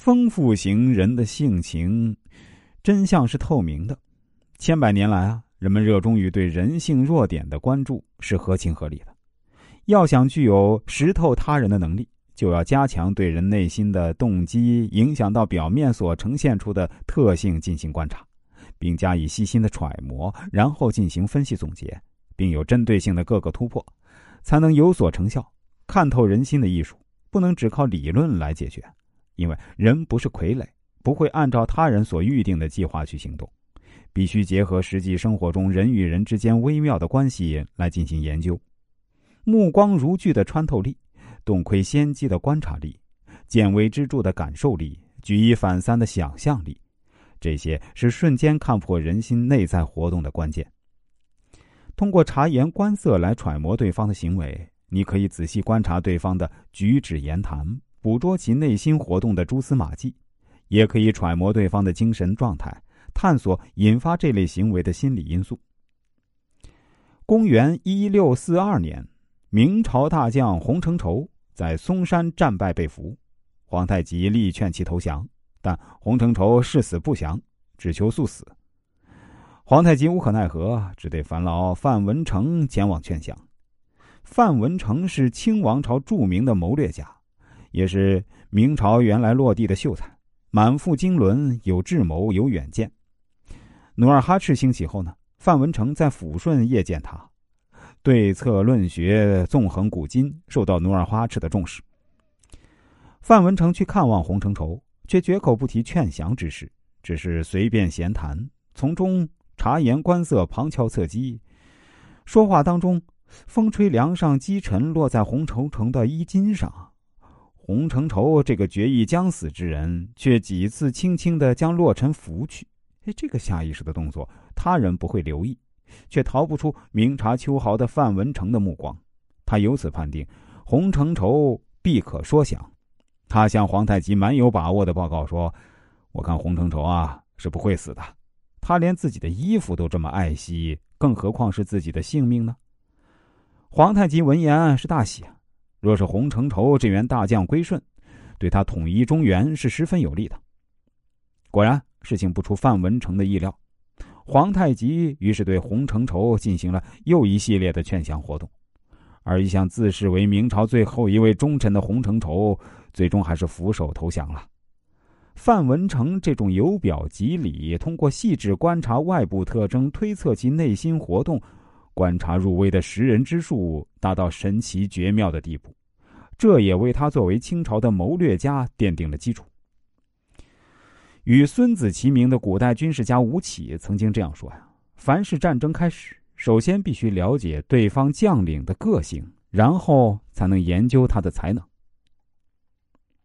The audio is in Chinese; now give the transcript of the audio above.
丰富型人的性情，真相是透明的。千百年来啊，人们热衷于对人性弱点的关注是合情合理的。要想具有识透他人的能力，就要加强对人内心的动机影响到表面所呈现出的特性进行观察，并加以细心的揣摩，然后进行分析总结，并有针对性的各个突破，才能有所成效。看透人心的艺术，不能只靠理论来解决，因为人不是傀儡，不会按照他人所预定的计划去行动，必须结合实际生活中人与人之间微妙的关系来进行研究。目光如炬的穿透力，洞窥先机的观察力，见微知著的感受力，举一反三的想象力，这些是瞬间看破人心内在活动的关键。通过察言观色来揣摩对方的行为。你可以仔细观察对方的举止言谈，捕捉其内心活动的蛛丝马迹；也可以揣摩对方的精神状态，探索引发这类行为的心理因素。公元一六四二年，明朝大将洪承畴在嵩山战败被俘，皇太极力劝其投降，但洪承畴誓死不降，只求速死。皇太极无可奈何，只得烦劳范文成前往劝降。范文成是清王朝著名的谋略家，也是明朝原来落地的秀才，满腹经纶，有智谋，有远见。努尔哈赤兴起后呢，范文成在抚顺谒见他，对策论学纵横古今，受到努尔哈赤的重视。范文成去看望洪承畴，却绝口不提劝降之事，只是随便闲谈，从中察言观色，旁敲侧击，说话当中。风吹梁上，积尘落在洪承畴的衣襟上。洪承畴这个决意将死之人，却几次轻轻的将洛尘扶去。哎这个下意识的动作，他人不会留意，却逃不出明察秋毫的范文成的目光。他由此判定，洪承畴必可说降。他向皇太极蛮有把握的报告说：“我看洪承畴啊，是不会死的。他连自己的衣服都这么爱惜，更何况是自己的性命呢？”皇太极闻言是大喜啊，若是洪承畴这员大将归顺，对他统一中原是十分有利的。果然，事情不出范文成的意料，皇太极于是对洪承畴进行了又一系列的劝降活动，而一向自视为明朝最后一位忠臣的洪承畴，最终还是俯首投降了。范文成这种由表及里，通过细致观察外部特征，推测其内心活动。观察入微的识人之术达到神奇绝妙的地步，这也为他作为清朝的谋略家奠定了基础。与孙子齐名的古代军事家吴起曾经这样说呀：“凡是战争开始，首先必须了解对方将领的个性，然后才能研究他的才能。”